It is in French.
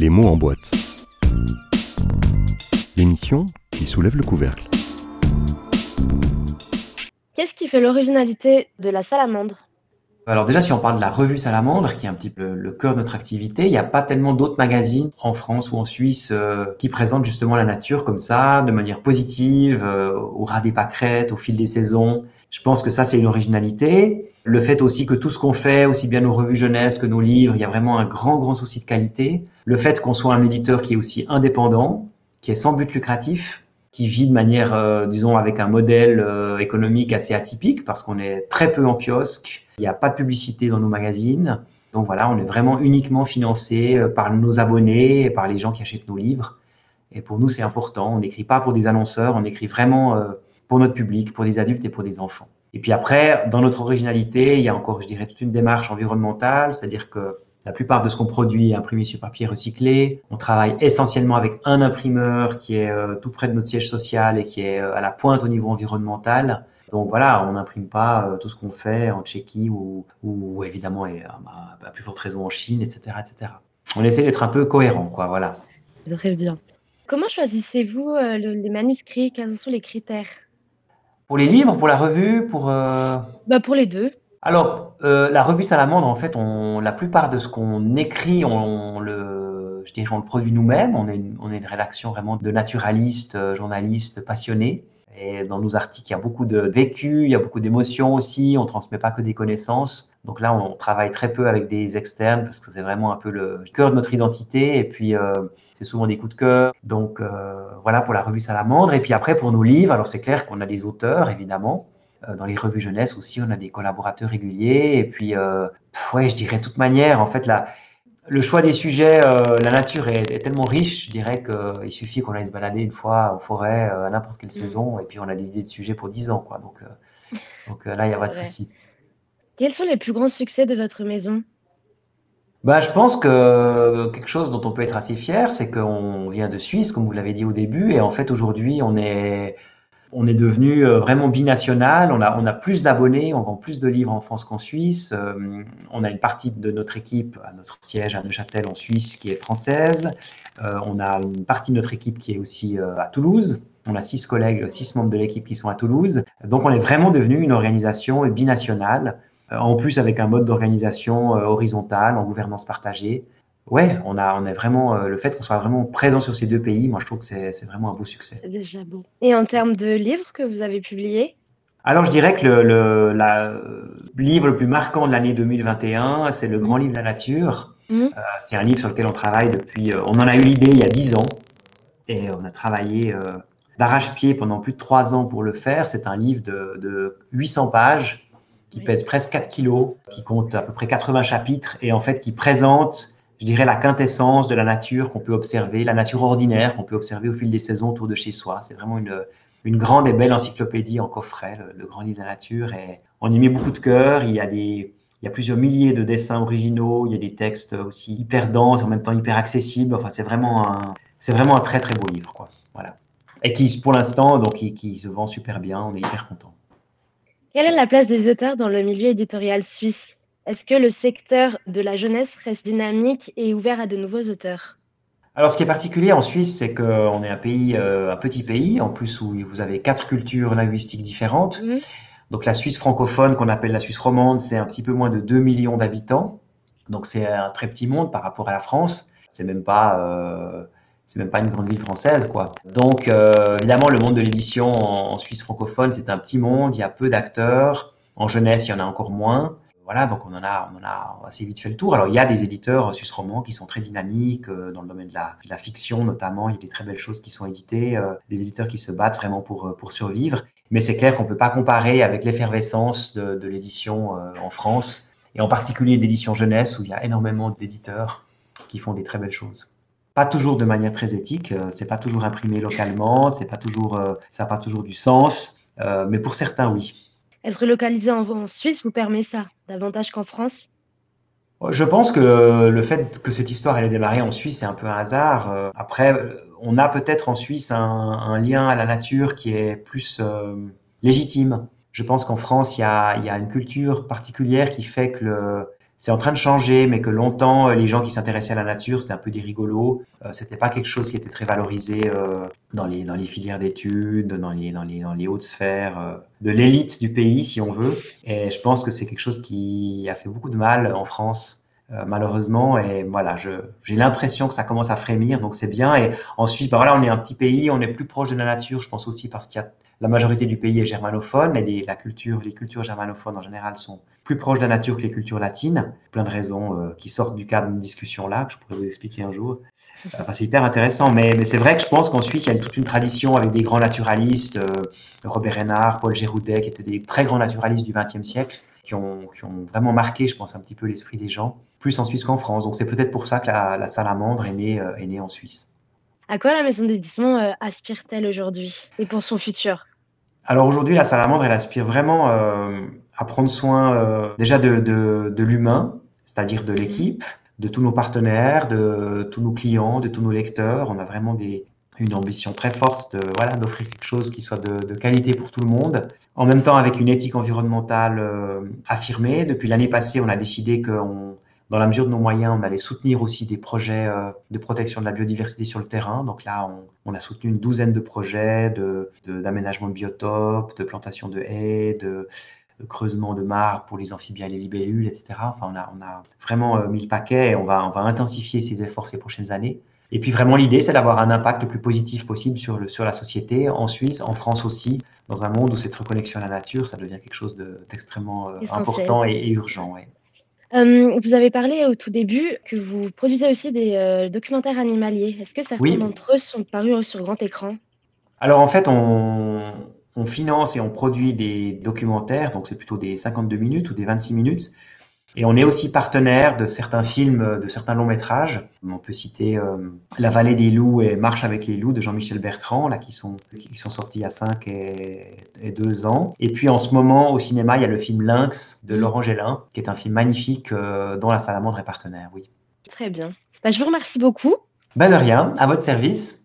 Les mots en boîte. L'émission qui soulève le couvercle. Qu'est-ce qui fait l'originalité de la salamandre? Alors déjà, si on parle de la revue Salamandre, qui est un petit peu le cœur de notre activité, il n'y a pas tellement d'autres magazines en France ou en Suisse euh, qui présentent justement la nature comme ça, de manière positive, euh, au ras des pâquerettes, au fil des saisons. Je pense que ça, c'est une originalité. Le fait aussi que tout ce qu'on fait, aussi bien nos revues jeunesse que nos livres, il y a vraiment un grand, grand souci de qualité. Le fait qu'on soit un éditeur qui est aussi indépendant, qui est sans but lucratif, qui vit de manière, euh, disons, avec un modèle euh, économique assez atypique, parce qu'on est très peu en kiosque, il n'y a pas de publicité dans nos magazines. Donc voilà, on est vraiment uniquement financé euh, par nos abonnés et par les gens qui achètent nos livres. Et pour nous, c'est important. On n'écrit pas pour des annonceurs, on écrit vraiment pour notre public, pour des adultes et pour des enfants. Et puis après, dans notre originalité, il y a encore, je dirais, toute une démarche environnementale, c'est-à-dire que la plupart de ce qu'on produit est imprimé sur papier recyclé. On travaille essentiellement avec un imprimeur qui est euh, tout près de notre siège social et qui est euh, à la pointe au niveau environnemental. Donc voilà, on n'imprime pas euh, tout ce qu'on fait en Tchéquie ou, ou évidemment, et, bah, à plus forte raison en Chine, etc., etc. On essaie d'être un peu cohérent, quoi, voilà. Très bien. Comment choisissez-vous les manuscrits? Quels sont les critères? Pour les livres, pour la revue, pour... Bah pour les deux. Alors, euh, la revue Salamandre, en fait, on, la plupart de ce qu'on écrit, on, le, je dirais, on le produit nous-mêmes. On est, une, on est une rédaction vraiment de naturalistes, euh, journalistes passionnés. Et dans nos articles, il y a beaucoup de vécu, il y a beaucoup d'émotions aussi. On transmet pas que des connaissances. Donc là, on travaille très peu avec des externes parce que c'est vraiment un peu le cœur de notre identité. Et puis, euh, c'est souvent des coups de cœur. Donc euh, voilà pour la revue Salamandre. Et puis après, pour nos livres, alors c'est clair qu'on a des auteurs, évidemment. Euh, dans les revues jeunesse aussi, on a des collaborateurs réguliers. Et puis, ouais, je dirais de toute manière, en fait, la, le choix des sujets, la nature est, est, tellement riche, je dirais qu'il suffit qu'on aille se balader une fois en forêt à n'importe quelle mm. saison, et puis on a des idées de sujets pour 10 ans. Quoi. Donc, donc là, il n'y a pas de souci. Quels sont les plus grands succès de votre maison? Bah, je pense que quelque chose dont on peut être assez fier, c'est qu'on vient de Suisse, comme vous l'avez dit au début, et en fait aujourd'hui on est on est devenu euh, vraiment binational. On a, on a plus d'abonnés, on vend plus de livres en France qu'en Suisse. Euh, on a une partie de notre équipe à notre siège à Neuchâtel en Suisse qui est française. Euh, on a une partie de notre équipe qui est aussi à Toulouse. On a six collègues, six membres de l'équipe qui sont à Toulouse. Donc on est vraiment devenu une organisation binationale, en plus avec un mode d'organisation horizontal, en gouvernance partagée ouais, on a, on est vraiment euh, le fait qu'on soit vraiment présent sur ces deux pays. Moi, je trouve que c'est vraiment un beau succès. Déjà beau. Et en termes de livres que vous avez publiés? Alors, je dirais que le, le la, livre le plus marquant de l'année 2021, c'est le Grand Livre de la Nature. Mmh. Euh, c'est un livre sur lequel on travaille depuis. Euh, on en a eu l'idée il y a dix ans et on a travaillé euh, d'arrache-pied pendant plus de trois ans pour le faire. C'est un livre de, de 800 pages qui pèse presque 4 kilos, qui compte à peu près 80 chapitres et en fait qui présente je dirais, la quintessence de la nature qu'on peut observer, la nature ordinaire qu'on peut observer au fil des saisons autour de chez soi. C'est vraiment une, une grande et belle encyclopédie en coffret, le, Grand Livre de la Nature. Et on y met beaucoup de cœur. Il y a des, il y a plusieurs milliers de dessins originaux. Il y a des textes aussi hyper denses, en même temps hyper accessibles. Enfin, c'est vraiment un, c'est vraiment un très très beau livre, quoi. Voilà. Et qui, pour l'instant, donc, qui, qui se vend super bien. On est hyper content. Quelle est la place des auteurs dans le milieu éditorial suisse? Est-ce que le secteur de la jeunesse reste dynamique et ouvert à de nouveaux auteurs? Alors, ce qui est particulier en Suisse, c'est qu'on est un pays, euh, un petit pays, en plus où vous avez quatre cultures linguistiques différentes. Mhm. Donc, la Suisse francophone, qu'on appelle la Suisse romande, c'est un petit peu moins de 2 millions d'habitants. Donc, c'est un très petit monde par rapport à la France. C'est même pas, euh, c'est même pas une grande ville française, quoi. Donc, euh, évidemment, le monde de l'édition en, en Suisse francophone, c'est un petit monde. Il y a peu d'acteurs. En jeunesse, il y en a encore moins voilà, donc on en a, on a assez vite fait le tour. Alors il y a des éditeurs suisse romans qui sont très dynamiques euh, dans le domaine de la, fiction notamment. Il y a des très belles choses qui sont éditées, euh, des éditeurs qui se battent vraiment pour pour survivre. Mais c'est clair qu'on peut pas comparer avec l'effervescence de, de l'édition en France et en particulier l'édition jeunesse où il y a énormément d'éditeurs qui font des très belles choses. Pas toujours de manière très éthique, c'est pas toujours imprimé localement, c'est pas toujours, ça n'a pas toujours du sens, mais pour certains oui. Être localisé en, Suisse vous permet ça, davantage qu'en France? Je pense que le fait que cette histoire ait démarré en Suisse, c'est un peu un hasard. Euh, après, on a peut-être en Suisse un, lien à la nature qui est plus euh, légitime. Je pense qu'en France, il y, a, une culture particulière qui fait que c'est en train de changer, mais que longtemps, les gens qui s'intéressaient à la nature, c'était un peu des rigolos. Euh, c'était pas quelque chose qui était très valorisé euh, dans les dans les filières d'études, dans les dans les dans les hautes sphères euh, de l'élite du pays, si on veut. Et je pense que c'est quelque chose qui a fait beaucoup de mal en France euh, malheureusement. Et voilà, j'ai l'impression que ça commence à frémir, donc c'est bien. Et en Suisse, bah voilà, on est un petit pays, on est plus proche de la nature. Je pense aussi parce qu'il y a la majorité du pays est germanophone et les, la culture, les cultures germanophones en général sont plus proches de la nature que les cultures latines. Plein de raisons euh, qui sortent du cadre d'une discussion là que je pourrais vous expliquer un jour. Euh, enfin, c'est hyper intéressant, mais, mais c'est vrai que je pense qu'en Suisse, il y a toute une tradition avec des grands naturalistes, euh, Robert Renard, Paul Géroudet, qui étaient des très grands naturalistes du XXe siècle, qui ont, qui ont, vraiment marqué, je pense, un petit peu l'esprit des gens, plus en Suisse qu'en France. Donc c'est peut-être pour ça que la, la salamandre est née, est née en Suisse. À quoi la maison d'édition euh, aspire-t-elle aujourd'hui et pour son futur? Alors aujourd'hui, la salamandre, elle aspire vraiment euh, à prendre soin euh, déjà de, de, de l'humain, c'est-à-dire de l'équipe, de tous nos partenaires, de tous nos clients, de tous nos lecteurs. On a vraiment des, une ambition très forte de voilà d'offrir quelque chose qui soit de, de, qualité pour tout le monde. En même temps, avec une éthique environnementale euh, affirmée. Depuis l'année passée, on a décidé que dans la mesure de nos moyens, on allait soutenir aussi des projets euh, de protection de la biodiversité sur le terrain. Donc là, on, on a soutenu une douzaine de projets de d'aménagement de, de biotopes, de plantation de haies, de de creusement de mares pour les amphibiens et les libellules, etc. Enfin, on a, on a vraiment euh, mis le paquet et on va, on va intensifier ces efforts ces prochaines années. Et puis vraiment l'idée, c'est d'avoir un impact le plus positif possible sur, le, sur la société, en Suisse, en France aussi, dans un monde où cette reconnexion à la nature, ça devient quelque chose d'extrêmement euh, important et, et urgent. Ouais. Euh, vous avez parlé au tout début que vous produisez aussi des euh, documentaires animaliers. Est-ce que certains Oui. d'entre eux sont parus sur grand écran? Alors en fait, on, on finance et on produit des documentaires, donc c'est plutôt des 52 minutes ou des 26 minutes. Et on est aussi partenaire de certains films, de certains longs métrages. On peut citer euh, La Vallée des loups et Marche avec les loups de Jean-Michel Bertrand, là qui sont qui sont sortis il y a 5 et, et 2 ans. Et puis en ce moment au cinéma, il y a le film Lynx de Laurent Gélin, qui est un film magnifique euh, dont la salamandre est partenaire. Oui. Très bien. Bah, je vous remercie beaucoup. Ben de rien, à votre service.